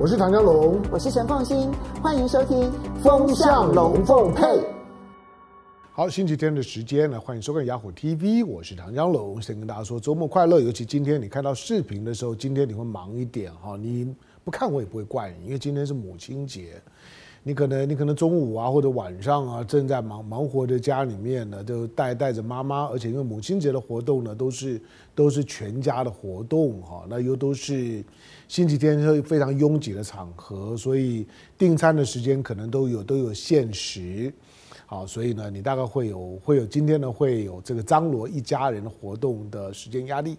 我是唐江龙，我是陈凤新，欢迎收听《风向龙凤配》。好，星期天的时间呢，欢迎收看雅虎 TV，我是唐江龙，先跟大家说周末快乐。尤其今天你看到视频的时候，今天你会忙一点哈，你不看我也不会怪你，因为今天是母亲节。你可能你可能中午啊或者晚上啊正在忙忙活的家里面呢，就带带着妈妈，而且因为母亲节的活动呢都是都是全家的活动哈，那又都是星期天是非常拥挤的场合，所以订餐的时间可能都有都有限时，好，所以呢你大概会有会有今天呢会有这个张罗一家人的活动的时间压力。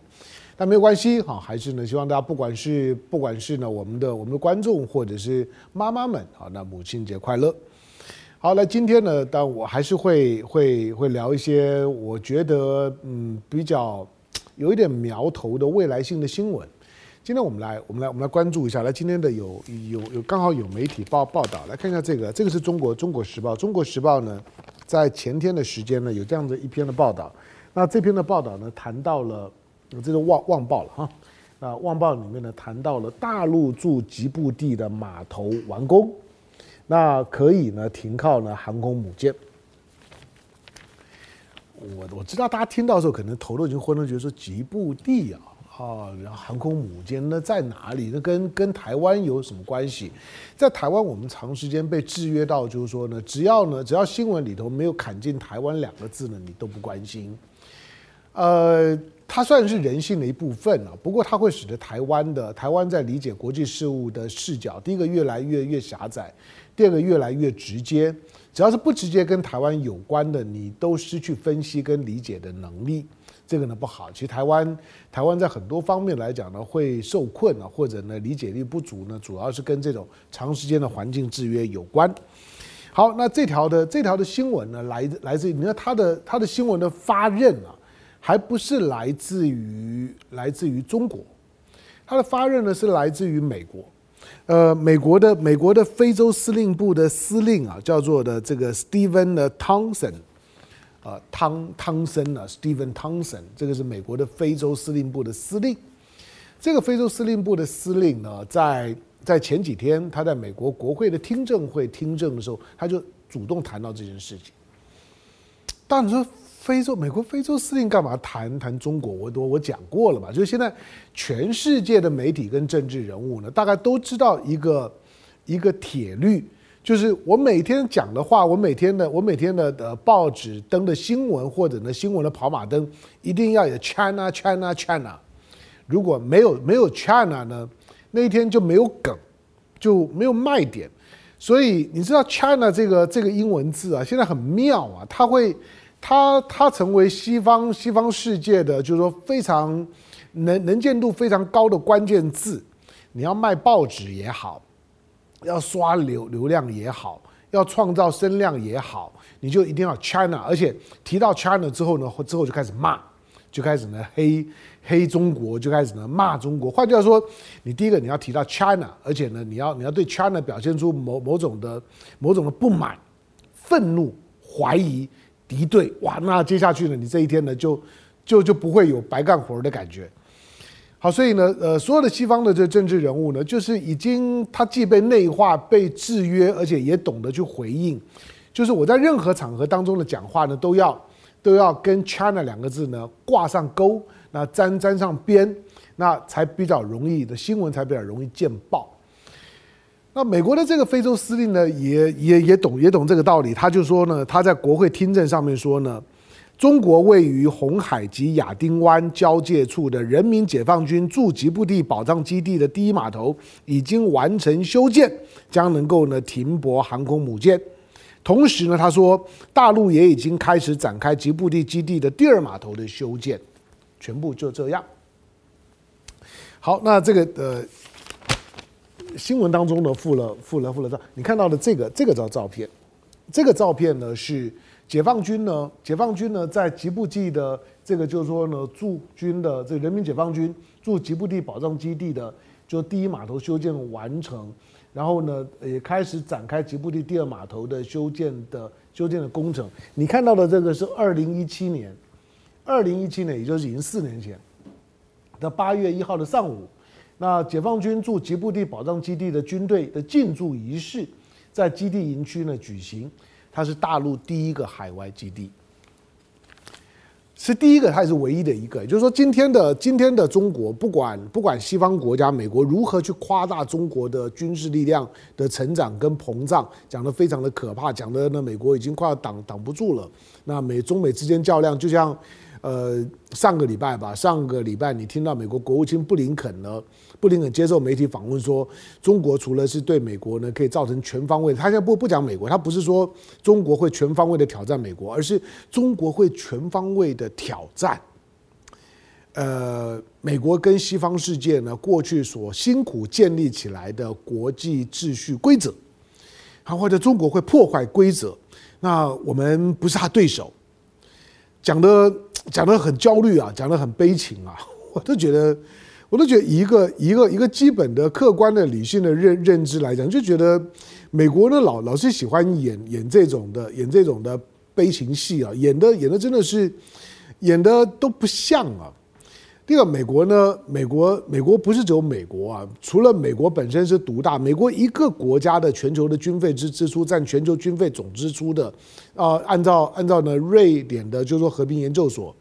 但没有关系哈，还是呢，希望大家不管是不管是呢，我们的我们的观众或者是妈妈们啊，那母亲节快乐。好，那今天呢，但我还是会会会聊一些我觉得嗯比较有一点苗头的未来性的新闻。今天我们来我们来我们来关注一下，来今天的有有有刚好有媒体报报道，来看一下这个，这个是中国中国时报，中国时报呢在前天的时间呢有这样的一篇的报道，那这篇的报道呢谈到了。这是《旺旺报》了哈，那《旺报》里面呢谈到了大陆驻吉布地的码头完工，那可以呢停靠呢航空母舰。我我知道大家听到的时候可能头都已经昏了，觉得说吉布地啊啊，然后航空母舰那在哪里？那跟跟台湾有什么关系？在台湾我们长时间被制约到，就是说呢，只要呢只要新闻里头没有砍进台湾两个字呢，你都不关心。呃。它算是人性的一部分啊，不过它会使得台湾的台湾在理解国际事务的视角，第一个越来越越狭窄，第二个越来越直接。只要是不直接跟台湾有关的，你都失去分析跟理解的能力，这个呢不好。其实台湾台湾在很多方面来讲呢，会受困啊，或者呢理解力不足呢，主要是跟这种长时间的环境制约有关。好，那这条的这条的新闻呢，来来自于你看它的它的新闻的发任啊。还不是来自于来自于中国，他的发热呢是来自于美国，呃，美国的美国的非洲司令部的司令啊，叫做的这个 Stephen 的 Townsend，呃，汤汤森啊，Stephen Townsend，这个是美国的非洲司令部的司令。这个非洲司令部的司令呢，在在前几天他在美国国会的听证会听证的时候，他就主动谈到这件事情。但你说。非洲，美国非洲司令干嘛谈谈中国？我我我讲过了嘛，就是现在全世界的媒体跟政治人物呢，大概都知道一个一个铁律，就是我每天讲的话，我每天的我每天的呃报纸登的新闻或者呢新闻的跑马灯，一定要有 China China China，如果没有没有 China 呢，那一天就没有梗，就没有卖点。所以你知道 China 这个这个英文字啊，现在很妙啊，它会。它它成为西方西方世界的，就是说非常能能见度非常高的关键字。你要卖报纸也好，要刷流流量也好，要创造声量也好，你就一定要 China。而且提到 China 之后呢，之后就开始骂，就开始呢黑黑中国，就开始呢骂中国。换句话说，你第一个你要提到 China，而且呢你要你要对 China 表现出某某种的某种的不满、愤怒、怀疑。敌对哇，那接下去呢？你这一天呢，就就就不会有白干活的感觉。好，所以呢，呃，所有的西方的这政治人物呢，就是已经他既被内化、被制约，而且也懂得去回应。就是我在任何场合当中的讲话呢，都要都要跟 China 两个字呢挂上钩，那沾沾上边，那才比较容易的新闻才比较容易见报。那美国的这个非洲司令呢，也也也懂也懂这个道理。他就说呢，他在国会听证上面说呢，中国位于红海及亚丁湾交界处的人民解放军驻吉布地保障基地的第一码头已经完成修建，将能够呢停泊航空母舰。同时呢，他说大陆也已经开始展开吉布地基地的第二码头的修建，全部就这样。好，那这个呃。新闻当中呢，附了附了附了照，你看到的这个这个照照片，这个照片呢是解放军呢，解放军呢在吉布地的这个就是说呢驻军的这人民解放军驻吉布地保障基地的就第一码头修建完成，然后呢也开始展开吉布地第二码头的修建的修建的工程。你看到的这个是二零一七年，二零一七年也就是已经四年前的八月一号的上午。那解放军驻吉布地保障基地的军队的进驻仪式，在基地营区呢举行，它是大陆第一个海外基地。是第一个，它也是唯一的一个。也就是说，今天的今天的中国，不管不管西方国家、美国如何去夸大中国的军事力量的成长跟膨胀，讲得非常的可怕，讲的呢，美国已经快要挡挡不住了。那美中美之间较量，就像。呃，上个礼拜吧，上个礼拜你听到美国国务卿布林肯呢，布林肯接受媒体访问说，中国除了是对美国呢可以造成全方位，他现在不不讲美国，他不是说中国会全方位的挑战美国，而是中国会全方位的挑战，呃，美国跟西方世界呢过去所辛苦建立起来的国际秩序规则，啊，或者中国会破坏规则，那我们不是他对手，讲的。讲得很焦虑啊，讲得很悲情啊，我都觉得，我都觉得一个一个一个基本的客观的理性的认认知来讲，就觉得美国呢老老是喜欢演演这种的演这种的悲情戏啊，演的演的真的是演的都不像啊。第二个，美国呢，美国美国不是只有美国啊，除了美国本身是独大，美国一个国家的全球的军费支支出占全球军费总支出的，啊，按照按照呢瑞典的，就是说和平研究所，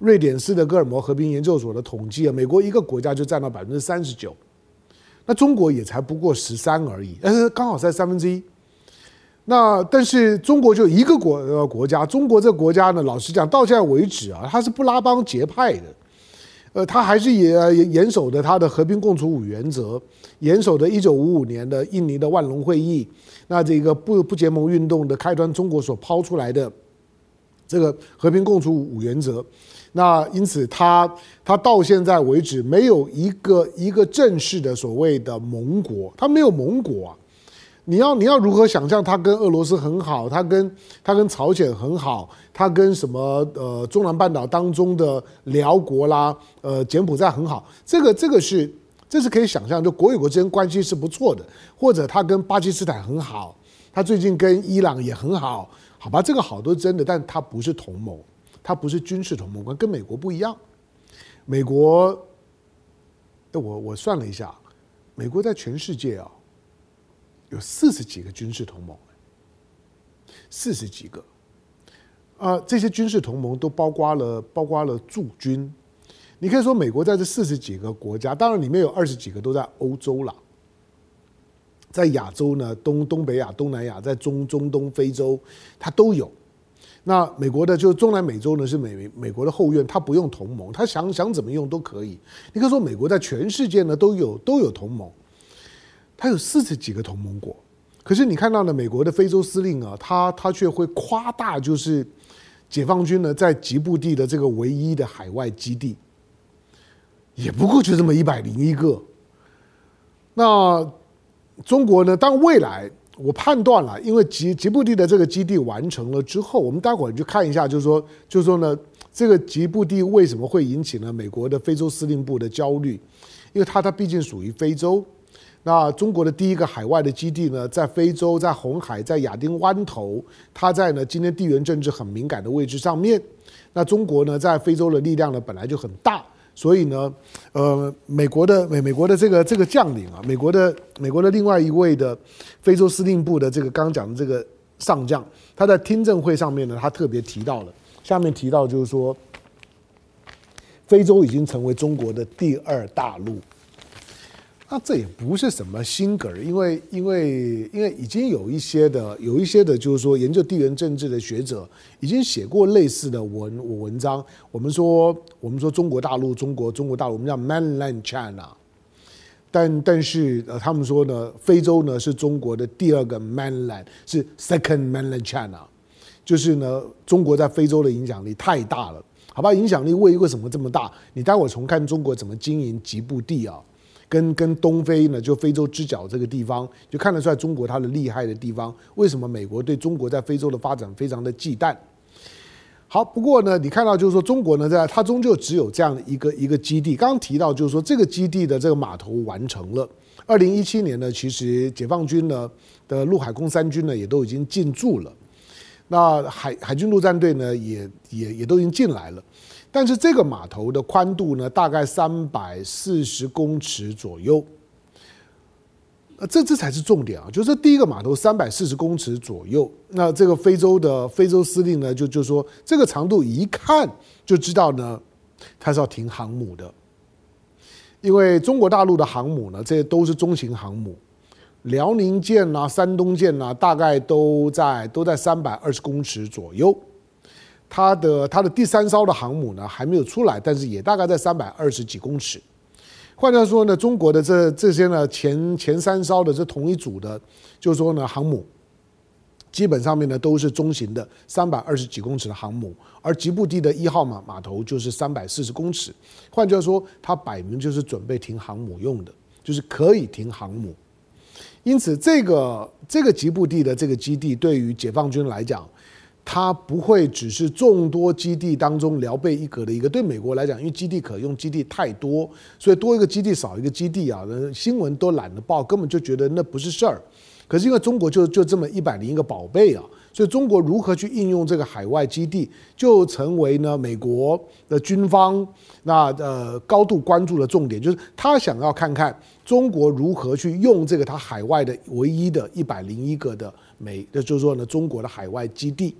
瑞典斯德哥尔摩和平研究所的统计啊，美国一个国家就占到百分之三十九，那中国也才不过十三而已，但是刚好在三分之一。那但是中国就一个国呃国家，中国这个国家呢，老实讲到现在为止啊，它是不拉帮结派的。呃，他还是也严守的他的和平共处五原则，严守的一九五五年的印尼的万隆会议，那这个不不结盟运动的开端，中国所抛出来的这个和平共处五原则，那因此他他到现在为止没有一个一个正式的所谓的盟国，他没有盟国啊。你要你要如何想象他跟俄罗斯很好，他跟他跟朝鲜很好，他跟什么呃中南半岛当中的寮国啦，呃柬埔寨很好，这个这个是这是可以想象，就国与国之间关系是不错的，或者他跟巴基斯坦很好，他最近跟伊朗也很好，好吧，这个好都是真的，但他不是同盟，他不是军事同盟，跟美国不一样，美国，我我算了一下，美国在全世界啊。有四十几个军事同盟，四十几个，啊，这些军事同盟都包括了包括了驻军。你可以说美国在这四十几个国家，当然里面有二十几个都在欧洲了，在亚洲呢，东东北亚、东南亚，在中中东、非洲，它都有。那美国的就是中南美洲呢，是美美国的后院，它不用同盟，它想想怎么用都可以。你可以说美国在全世界呢都有都有同盟。他有四十几个同盟国，可是你看到呢，美国的非洲司令啊，他他却会夸大，就是解放军呢在吉布地的这个唯一的海外基地，也不过就这么一百零一个。那中国呢？当未来我判断了，因为吉吉布地的这个基地完成了之后，我们待会儿就看一下，就是说，就是说呢，这个吉布地为什么会引起呢美国的非洲司令部的焦虑？因为它它毕竟属于非洲。那中国的第一个海外的基地呢，在非洲，在红海，在亚丁湾头，它在呢今天地缘政治很敏感的位置上面。那中国呢，在非洲的力量呢本来就很大，所以呢，呃，美国的美美国的这个这个将领啊，美国的美国的另外一位的非洲司令部的这个刚讲的这个上将，他在听证会上面呢，他特别提到了，下面提到就是说，非洲已经成为中国的第二大陆。那这也不是什么新梗，因为因为因为已经有一些的有一些的，就是说研究地缘政治的学者已经写过类似的文文章。我们说我们说中国大陆，中国中国大陆，我们叫 Mainland China，但但是呃，他们说呢，非洲呢是中国的第二个 Mainland，是 Second Mainland China，就是呢，中国在非洲的影响力太大了，好吧？影响力为为什么这么大？你待会儿重看中国怎么经营吉布地啊？跟跟东非呢，就非洲之角这个地方，就看得出来中国它的厉害的地方。为什么美国对中国在非洲的发展非常的忌惮？好，不过呢，你看到就是说中国呢，在它终究只有这样的一个一个基地。刚刚提到就是说这个基地的这个码头完成了。二零一七年呢，其实解放军呢的陆海空三军呢也都已经进驻了。那海海军陆战队呢也也也都已经进来了。但是这个码头的宽度呢，大概三百四十公尺左右。呃，这这才是重点啊！就是第一个码头三百四十公尺左右，那这个非洲的非洲司令呢，就就说这个长度一看就知道呢，他是要停航母的，因为中国大陆的航母呢，这些都是中型航母，辽宁舰呐、山东舰呐，大概都在都在三百二十公尺左右。它的它的第三艘的航母呢还没有出来，但是也大概在三百二十几公尺。换句话说呢，中国的这这些呢前前三艘的这同一组的，就是说呢航母，基本上面呢都是中型的三百二十几公尺的航母，而吉布地的一号码码头就是三百四十公尺。换句话说，它摆明就是准备停航母用的，就是可以停航母。因此，这个这个吉布地的这个基地对于解放军来讲，它不会只是众多基地当中聊备一格的一个。对美国来讲，因为基地可用，基地太多，所以多一个基地少一个基地啊，新闻都懒得报，根本就觉得那不是事儿。可是因为中国就就这么一百零一个宝贝啊，所以中国如何去应用这个海外基地，就成为呢美国的军方那呃高度关注的重点，就是他想要看看中国如何去用这个他海外的唯一的一百零一个的美，就是说呢中国的海外基地。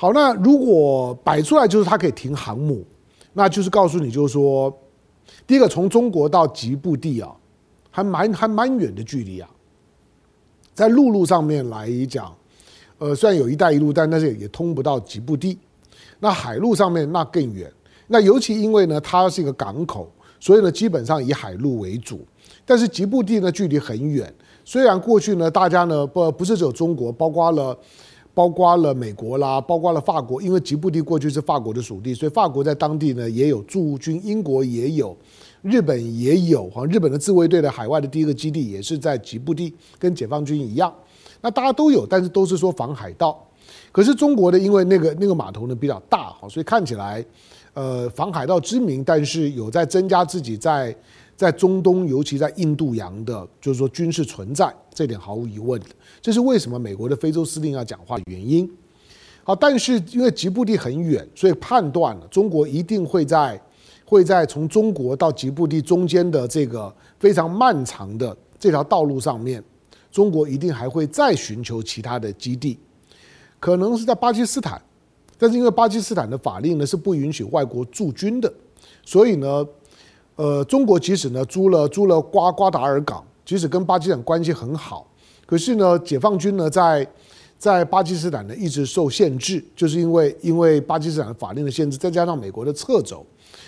好，那如果摆出来就是它可以停航母，那就是告诉你，就是说，第一个从中国到吉布地啊，还蛮还蛮远的距离啊。在陆路上面来讲，呃，虽然有一带一路，但但是也通不到吉布地。那海路上面那更远。那尤其因为呢，它是一个港口，所以呢，基本上以海路为主。但是吉布地呢，距离很远。虽然过去呢，大家呢不不是只有中国，包括了。包括了美国啦，包括了法国，因为吉布地过去是法国的属地，所以法国在当地呢也有驻军，英国也有，日本也有，好像日本的自卫队的海外的第一个基地也是在吉布地，跟解放军一样，那大家都有，但是都是说防海盗。可是中国的因为那个那个码头呢比较大，好，所以看起来，呃，防海盗之名，但是有在增加自己在。在中东，尤其在印度洋的，就是说军事存在，这点毫无疑问的，这是为什么美国的非洲司令要讲话的原因。好，但是因为吉布地很远，所以判断了中国一定会在会在从中国到吉布地中间的这个非常漫长的这条道路上面，中国一定还会再寻求其他的基地，可能是在巴基斯坦，但是因为巴基斯坦的法令呢是不允许外国驻军的，所以呢。呃，中国即使呢租了租了瓜瓜达尔港，即使跟巴基斯坦关系很好，可是呢，解放军呢在在巴基斯坦呢一直受限制，就是因为因为巴基斯坦法令的限制，再加上美国的掣肘，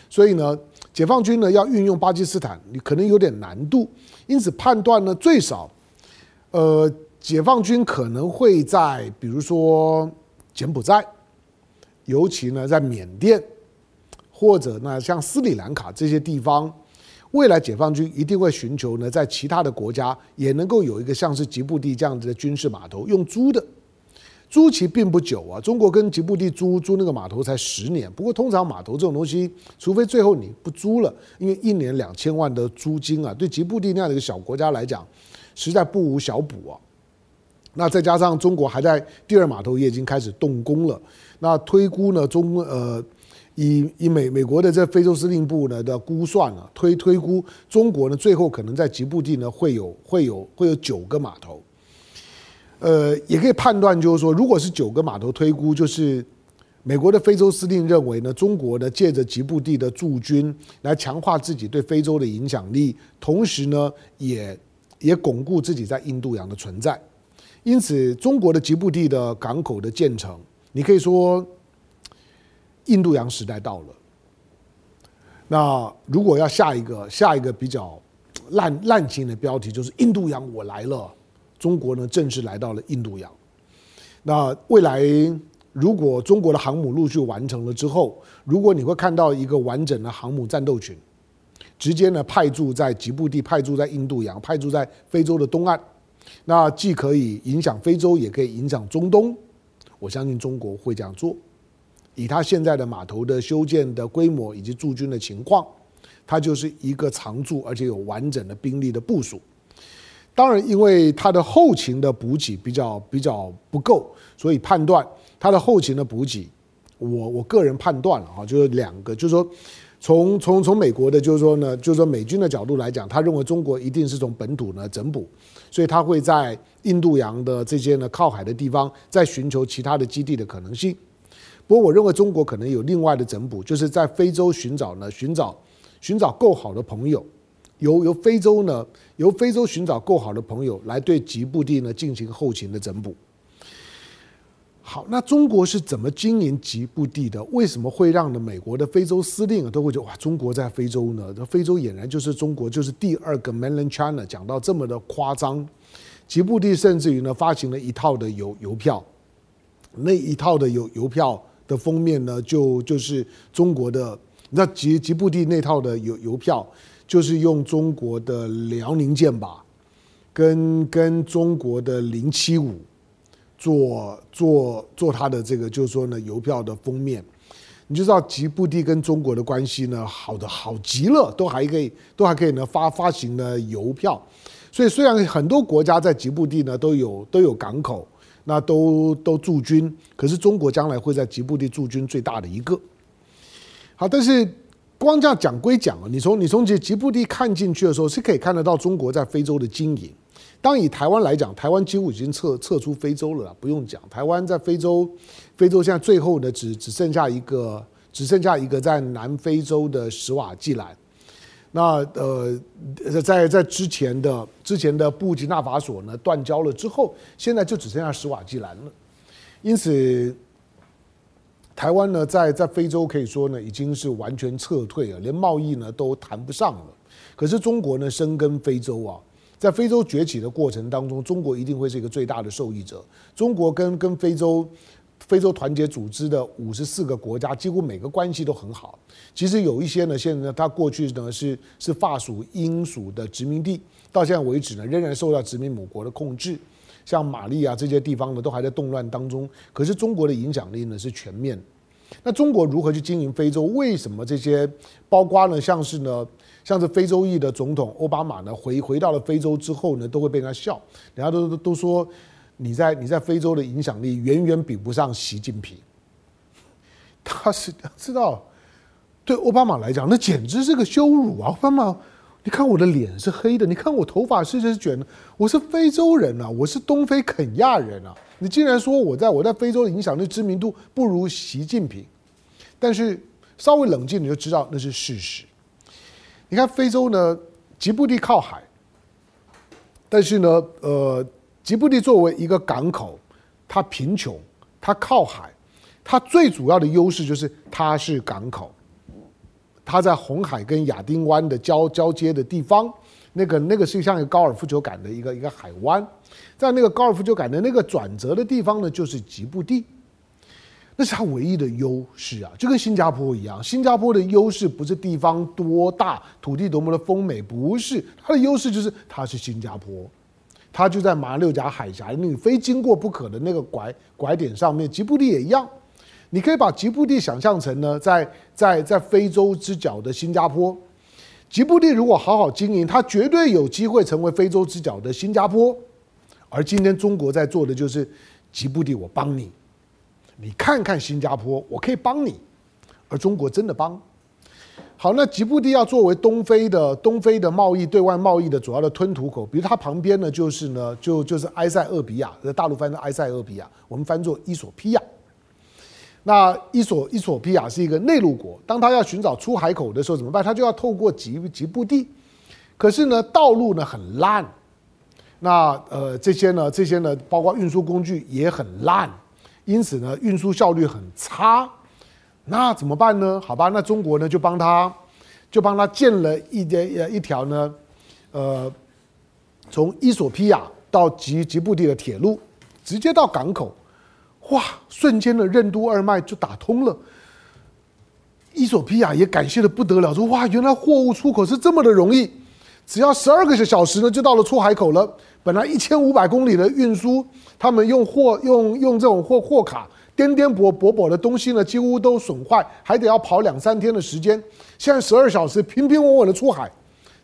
所以呢，解放军呢要运用巴基斯坦，你可能有点难度。因此判断呢，最少，呃，解放军可能会在比如说柬埔寨，尤其呢在缅甸。或者呢，像斯里兰卡这些地方，未来解放军一定会寻求呢，在其他的国家也能够有一个像是吉布地这样子的军事码头，用租的，租期并不久啊。中国跟吉布地租租那个码头才十年，不过通常码头这种东西，除非最后你不租了，因为一年两千万的租金啊，对吉布地那样的一个小国家来讲，实在不无小补啊。那再加上中国还在第二码头也已经开始动工了，那推估呢，中呃。以以美美国的这非洲司令部呢的估算啊，推推估中国呢最后可能在吉布地呢会有会有会有九个码头，呃，也可以判断就是说，如果是九个码头推估，就是美国的非洲司令认为呢，中国呢借着吉布地的驻军来强化自己对非洲的影响力，同时呢也也巩固自己在印度洋的存在，因此中国的吉布地的港口的建成，你可以说。印度洋时代到了，那如果要下一个下一个比较烂烂情的标题，就是“印度洋我来了”，中国呢正式来到了印度洋。那未来如果中国的航母陆续完成了之后，如果你会看到一个完整的航母战斗群，直接呢派驻在吉布地，派驻在印度洋，派驻在非洲的东岸，那既可以影响非洲，也可以影响中东。我相信中国会这样做。以他现在的码头的修建的规模以及驻军的情况，它就是一个常驻而且有完整的兵力的部署。当然，因为它的后勤的补给比较比较不够，所以判断它的后勤的补给我我个人判断了哈，就是两个，就是说从从从美国的，就是说呢，就是说美军的角度来讲，他认为中国一定是从本土呢整补，所以他会在印度洋的这些呢靠海的地方再寻求其他的基地的可能性。不过我认为中国可能有另外的整补，就是在非洲寻找呢寻找寻找够好的朋友。由由非洲呢，由非洲寻找够好的朋友来对吉布地呢进行后勤的整补。好，那中国是怎么经营吉布地的？为什么会让呢美国的非洲司令都会觉得哇，中国在非洲呢？这非洲俨然就是中国就是第二个 Mainland China，讲到这么的夸张。吉布地甚至于呢发行了一套的邮邮票，那一套的邮邮票的封面呢就就是中国的，你知道吉吉布地那套的邮邮票。就是用中国的辽宁舰吧，跟跟中国的零七五做做做它的这个，就是说呢，邮票的封面，你就知道吉布地跟中国的关系呢，好的好极了，都还可以都还可以呢发发行呢邮票，所以虽然很多国家在吉布地呢都有都有港口，那都都驻军，可是中国将来会在吉布地驻军最大的一个。好，但是。光这样讲归讲啊，你从你从吉吉布地看进去的时候，是可以看得到中国在非洲的经营。当以台湾来讲，台湾几乎已经撤撤出非洲了，不用讲。台湾在非洲，非洲现在最后的只只剩下一个，只剩下一个在南非洲的史瓦济兰。那呃，在在之前的之前的布吉纳法索呢断交了之后，现在就只剩下史瓦基兰了。因此。台湾呢，在在非洲可以说呢，已经是完全撤退了，连贸易呢都谈不上了。可是中国呢，深耕非洲啊，在非洲崛起的过程当中，中国一定会是一个最大的受益者。中国跟跟非洲非洲团结组织的五十四个国家，几乎每个关系都很好。其实有一些呢，现在呢，它过去呢是是法属英属的殖民地，到现在为止呢，仍然受到殖民母国的控制。像马利啊这些地方呢，都还在动乱当中。可是中国的影响力呢是全面。那中国如何去经营非洲？为什么这些包括呢，像是呢，像是非洲裔的总统奥巴马呢，回回到了非洲之后呢，都会被人家笑，人家都都说你在你在非洲的影响力远远比不上习近平。他是知道，对奥巴马来讲，那简直是个羞辱啊！奥巴马。你看我的脸是黑的，你看我头发是是卷的，我是非洲人啊，我是东非肯亚人啊！你竟然说我在我在非洲的影响力知名度不如习近平，但是稍微冷静你就知道那是事实。你看非洲呢，吉布地靠海，但是呢，呃，吉布地作为一个港口，它贫穷，它靠海，它最主要的优势就是它是港口。它在红海跟亚丁湾的交交接的地方，那个那个是像一个高尔夫球杆的一个一个海湾，在那个高尔夫球杆的那个转折的地方呢，就是吉布地，那是它唯一的优势啊，就跟新加坡一样。新加坡的优势不是地方多大，土地多么的丰美，不是，它的优势就是它是新加坡，它就在马六甲海峡，你非经过不可的那个拐拐点上面，吉布地也一样。你可以把吉布地想象成呢，在在在非洲之角的新加坡。吉布地如果好好经营，它绝对有机会成为非洲之角的新加坡。而今天中国在做的就是，吉布地我帮你，你看看新加坡，我可以帮你。而中国真的帮。好，那吉布地要作为东非的东非的贸易对外贸易的主要的吞吐口，比如它旁边呢就是呢就就是埃塞俄比亚，在大陆翻成埃塞俄比亚，我们翻作伊索比亚。那伊索伊索比亚是一个内陆国，当他要寻找出海口的时候怎么办？他就要透过吉吉布地，可是呢，道路呢很烂，那呃这些呢这些呢，包括运输工具也很烂，因此呢运输效率很差。那怎么办呢？好吧，那中国呢就帮他，就帮他建了一条一条呢，呃，从伊索比亚到吉吉布地的铁路，直接到港口。哇！瞬间的任督二脉就打通了。伊索比亚也感谢的不得了，说：“哇，原来货物出口是这么的容易，只要十二个小时呢，就到了出海口了。本来一千五百公里的运输，他们用货用用这种货货卡颠颠簸簸簸的东西呢，几乎都损坏，还得要跑两三天的时间。现在十二小时平平稳稳的出海，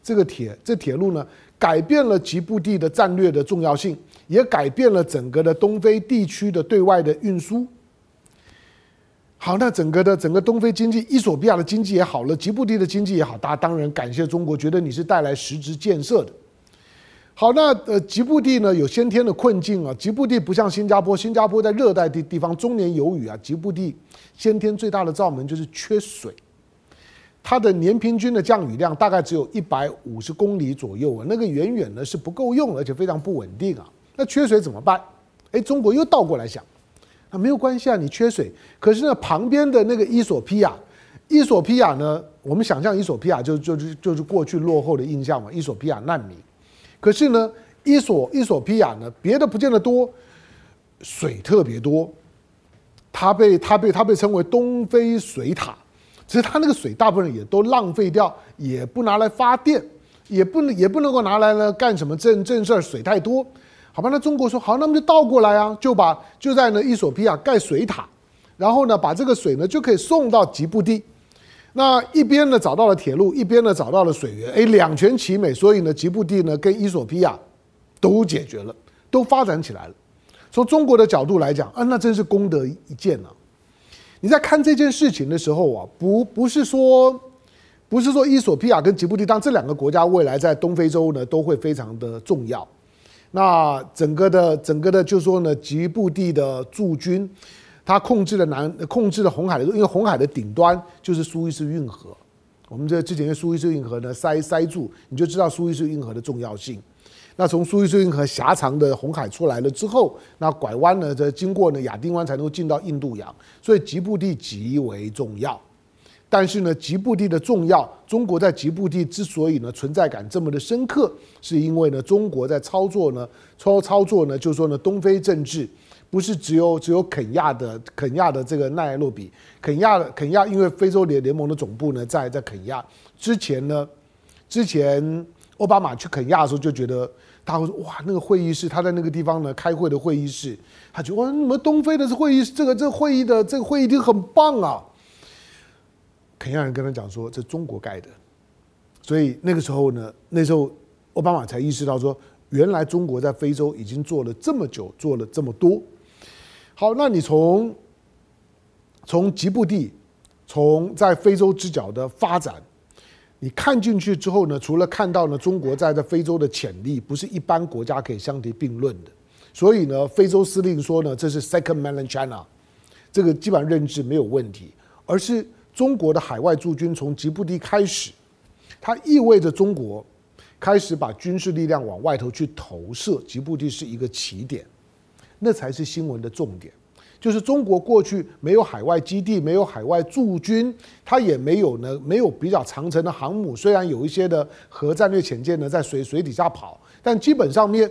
这个铁这铁路呢，改变了吉布地的战略的重要性。”也改变了整个的东非地区的对外的运输。好，那整个的整个东非经济，伊索比亚的经济也好了，吉布地的经济也好，大家当然感谢中国，觉得你是带来实质建设的。好，那呃，吉布地呢有先天的困境啊，吉布地不像新加坡，新加坡在热带地地方终年有雨啊，吉布地先天最大的罩门就是缺水，它的年平均的降雨量大概只有一百五十公里左右啊，那个远远的是不够用，而且非常不稳定啊。那缺水怎么办？哎，中国又倒过来想。啊，没有关系啊，你缺水。可是呢，旁边的那个伊索比亚，伊索比亚呢，我们想象伊索比亚就就是就是过去落后的印象嘛，伊索比亚难民。可是呢，伊索伊索比亚呢，别的不见得多，水特别多。它被它被它被称为东非水塔，其实它那个水大部分也都浪费掉，也不拿来发电，也不能也不能够拿来呢干什么正正事儿，水太多。好吧，那中国说好，那么就倒过来啊，就把就在呢伊索比亚盖水塔，然后呢把这个水呢就可以送到吉布地，那一边呢找到了铁路，一边呢找到了水源，哎，两全其美，所以呢吉布地呢跟伊索比亚都解决了，都发展起来了。从中国的角度来讲啊，那真是功德一件啊！你在看这件事情的时候啊，不不是说不是说伊索比亚跟吉布地，当这两个国家未来在东非洲呢都会非常的重要。那整个的整个的，就说呢，吉布地的驻军，他控制了南，控制了红海的，因为红海的顶端就是苏伊士运河。我们这之前的苏伊士运河呢塞塞住，你就知道苏伊士运河的重要性。那从苏伊士运河狭长的红海出来了之后，那拐弯呢，这经过呢亚丁湾才能够进到印度洋，所以吉布地极为重要。但是呢，吉布地的重要，中国在吉布地之所以呢存在感这么的深刻，是因为呢中国在操作呢操操作呢，就是说呢东非政治不是只有只有肯亚的肯亚的这个奈洛比，肯亚的肯亚因为非洲联联盟的总部呢在在肯亚，之前呢之前奥巴马去肯亚的时候就觉得他会说哇那个会议室他在那个地方呢开会的会议室，他觉得哇你们东非的会议室这个这个会议的这个会议厅很棒啊。肯亚人跟他讲说，这中国盖的，所以那个时候呢，那时候奥巴马才意识到说，原来中国在非洲已经做了这么久，做了这么多。好，那你从从吉布地，从在非洲之角的发展，你看进去之后呢，除了看到呢中国在在非洲的潜力，不是一般国家可以相提并论的。所以呢，非洲司令说呢，这是 Second Mainland China，这个基本上认知没有问题，而是。中国的海外驻军从吉布地开始，它意味着中国开始把军事力量往外头去投射。吉布地是一个起点，那才是新闻的重点。就是中国过去没有海外基地，没有海外驻军，它也没有呢，没有比较长程的航母。虽然有一些的核战略潜舰呢在水水底下跑，但基本上面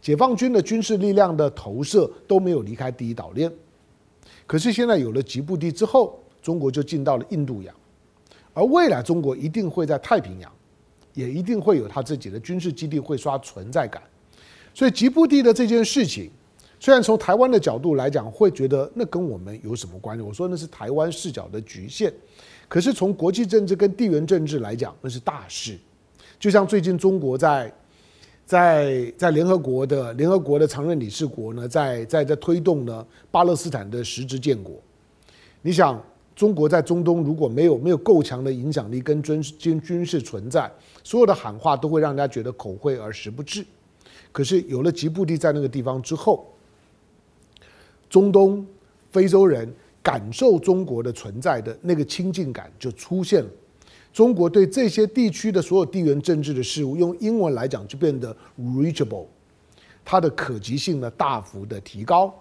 解放军的军事力量的投射都没有离开第一岛链。可是现在有了吉布地之后。中国就进到了印度洋，而未来中国一定会在太平洋，也一定会有他自己的军事基地，会刷存在感。所以吉布地的这件事情，虽然从台湾的角度来讲，会觉得那跟我们有什么关系？我说那是台湾视角的局限。可是从国际政治跟地缘政治来讲，那是大事。就像最近中国在在在联合国的联合国的常任理事国呢，在在在推动呢巴勒斯坦的实质建国。你想？中国在中东如果没有没有够强的影响力跟军军军事存在，所有的喊话都会让人家觉得口惠而实不至。可是有了吉布地在那个地方之后，中东非洲人感受中国的存在的那个亲近感就出现了。中国对这些地区的所有地缘政治的事物，用英文来讲就变得 reachable，它的可及性呢大幅的提高。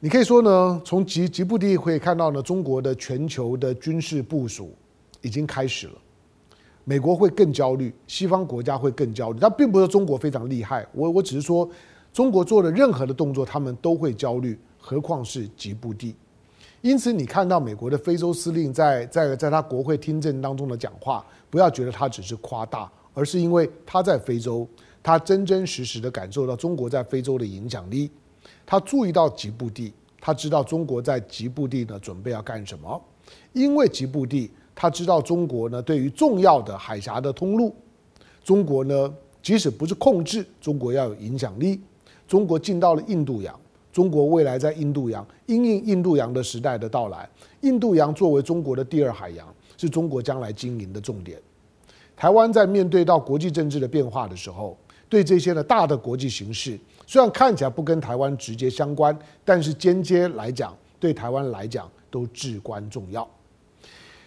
你可以说呢，从吉吉布地可以看到呢，中国的全球的军事部署已经开始了。美国会更焦虑，西方国家会更焦虑。但并不是中国非常厉害，我我只是说，中国做的任何的动作，他们都会焦虑，何况是吉布地。因此，你看到美国的非洲司令在在在他国会听证当中的讲话，不要觉得他只是夸大，而是因为他在非洲，他真真实实的感受到中国在非洲的影响力。他注意到吉布地，他知道中国在吉布地呢准备要干什么，因为吉布地，他知道中国呢对于重要的海峡的通路，中国呢即使不是控制，中国要有影响力。中国进到了印度洋，中国未来在印度洋，因应印度洋的时代的到来，印度洋作为中国的第二海洋，是中国将来经营的重点。台湾在面对到国际政治的变化的时候，对这些的大的国际形势，虽然看起来不跟台湾直接相关，但是间接来讲，对台湾来讲都至关重要。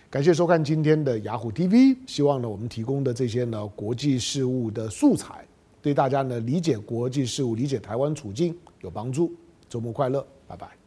感谢收看今天的雅虎 TV，希望呢我们提供的这些呢国际事务的素材，对大家呢理解国际事务、理解台湾处境有帮助。周末快乐，拜拜。